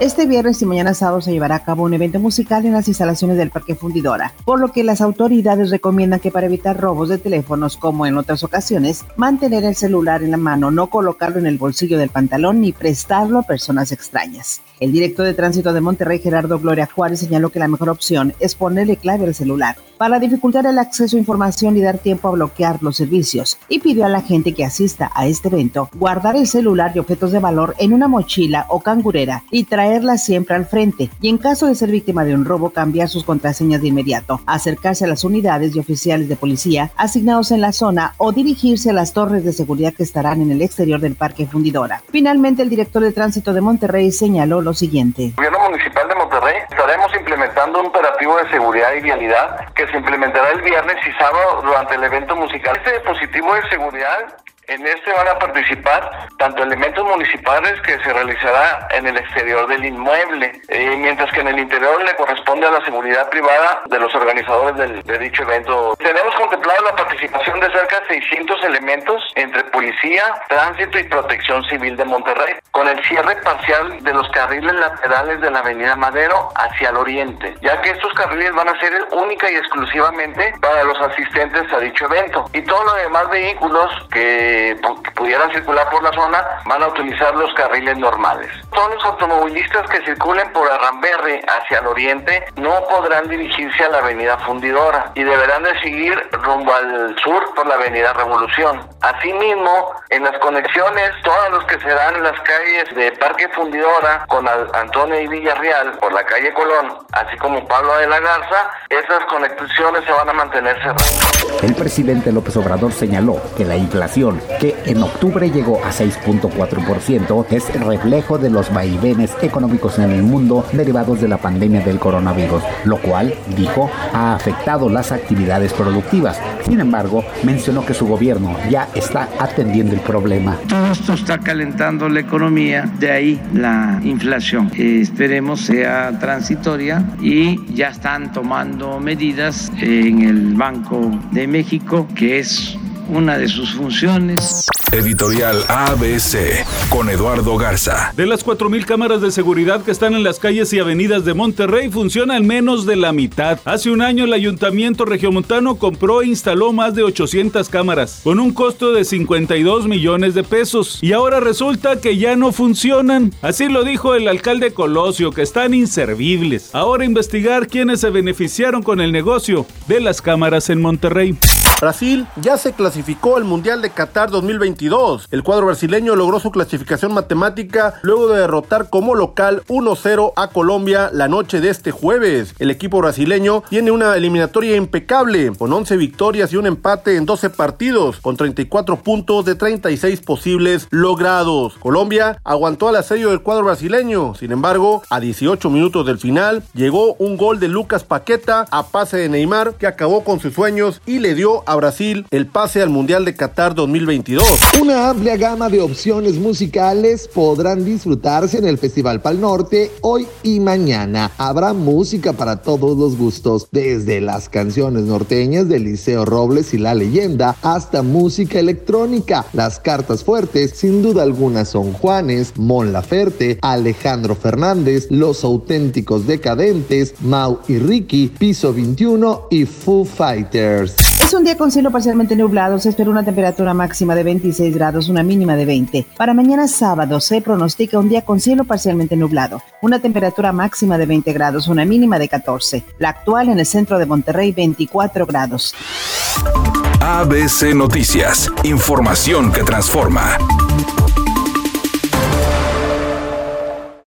Este viernes y mañana sábado se llevará a cabo un evento musical en las instalaciones del Parque Fundidora, por lo que las autoridades recomiendan que para evitar robos de teléfonos como en otras ocasiones, mantener el celular en la mano, no colocarlo en el bolsillo del pantalón ni prestarlo a personas extrañas. El director de tránsito de Monterrey, Gerardo Gloria Juárez, señaló que la mejor opción es ponerle clave al celular para dificultar el acceso a información y dar tiempo a bloquear los servicios, y pidió a la gente que asista a este evento guardar el celular y objetos de valor en una mochila o cangurera y traerla siempre al frente, y en caso de ser víctima de un robo, cambiar sus contraseñas de inmediato, acercarse a las unidades y oficiales de policía asignados en la zona o dirigirse a las torres de seguridad que estarán en el exterior del Parque Fundidora. Finalmente, el director de tránsito de Monterrey señaló lo siguiente. Gobierno Municipal de Monterrey estaremos implementando un operativo de seguridad y vialidad que se implementará el viernes y sábado durante el evento musical. Este dispositivo de seguridad en este van a participar tanto elementos municipales que se realizará en el exterior del inmueble, eh, mientras que en el interior le corresponde a la seguridad privada de los organizadores del, de dicho evento. Tenemos contemplado la participación de cerca de 600 elementos entre policía, tránsito y protección civil de Monterrey, con el cierre parcial de los carriles laterales de la avenida Madero hacia el oriente, ya que estos carriles van a ser única y exclusivamente para los asistentes a dicho evento. Y todos los demás vehículos que que pudieran circular por la zona van a utilizar los carriles normales. Todos los automovilistas que circulen por Arramberri hacia el oriente no podrán dirigirse a la avenida Fundidora y deberán de seguir rumbo al sur por la avenida Revolución. Asimismo, en las conexiones, todos los que se dan en las calles de Parque Fundidora con Antonio y Villarreal por la calle Colón, así como Pablo de la Garza, esas conexiones se van a mantener cerradas. El presidente López Obrador señaló que la inflación que en octubre llegó a 6.4%, es reflejo de los vaivenes económicos en el mundo derivados de la pandemia del coronavirus, lo cual, dijo, ha afectado las actividades productivas. Sin embargo, mencionó que su gobierno ya está atendiendo el problema. Todo esto está calentando la economía, de ahí la inflación. esperemos sea transitoria y ya están tomando medidas en el Banco de México, que es una de sus funciones. Editorial ABC con Eduardo Garza. De las 4.000 cámaras de seguridad que están en las calles y avenidas de Monterrey, funcionan menos de la mitad. Hace un año el Ayuntamiento Regiomontano compró e instaló más de 800 cámaras, con un costo de 52 millones de pesos. Y ahora resulta que ya no funcionan. Así lo dijo el alcalde Colosio, que están inservibles. Ahora investigar quiénes se beneficiaron con el negocio de las cámaras en Monterrey. Brasil ya se clasificó al Mundial de Qatar 2022. El cuadro brasileño logró su clasificación matemática luego de derrotar como local 1-0 a Colombia la noche de este jueves. El equipo brasileño tiene una eliminatoria impecable, con 11 victorias y un empate en 12 partidos, con 34 puntos de 36 posibles logrados. Colombia aguantó al asedio del cuadro brasileño, sin embargo, a 18 minutos del final, llegó un gol de Lucas Paqueta a pase de Neymar que acabó con sus sueños y le dio a Brasil el pase al Mundial de Qatar 2022. Una amplia gama de opciones musicales podrán disfrutarse en el Festival Pal Norte hoy y mañana. Habrá música para todos los gustos, desde las canciones norteñas de Liceo Robles y La Leyenda hasta música electrónica. Las cartas fuertes, sin duda alguna, son Juanes, Mon Laferte, Alejandro Fernández, Los Auténticos Decadentes, Mau y Ricky, Piso 21 y Foo Fighters. Es un día con cielo parcialmente nublado. Se espera una temperatura máxima de 26 grados, una mínima de 20. Para mañana sábado se pronostica un día con cielo parcialmente nublado. Una temperatura máxima de 20 grados, una mínima de 14. La actual en el centro de Monterrey, 24 grados. ABC Noticias. Información que transforma.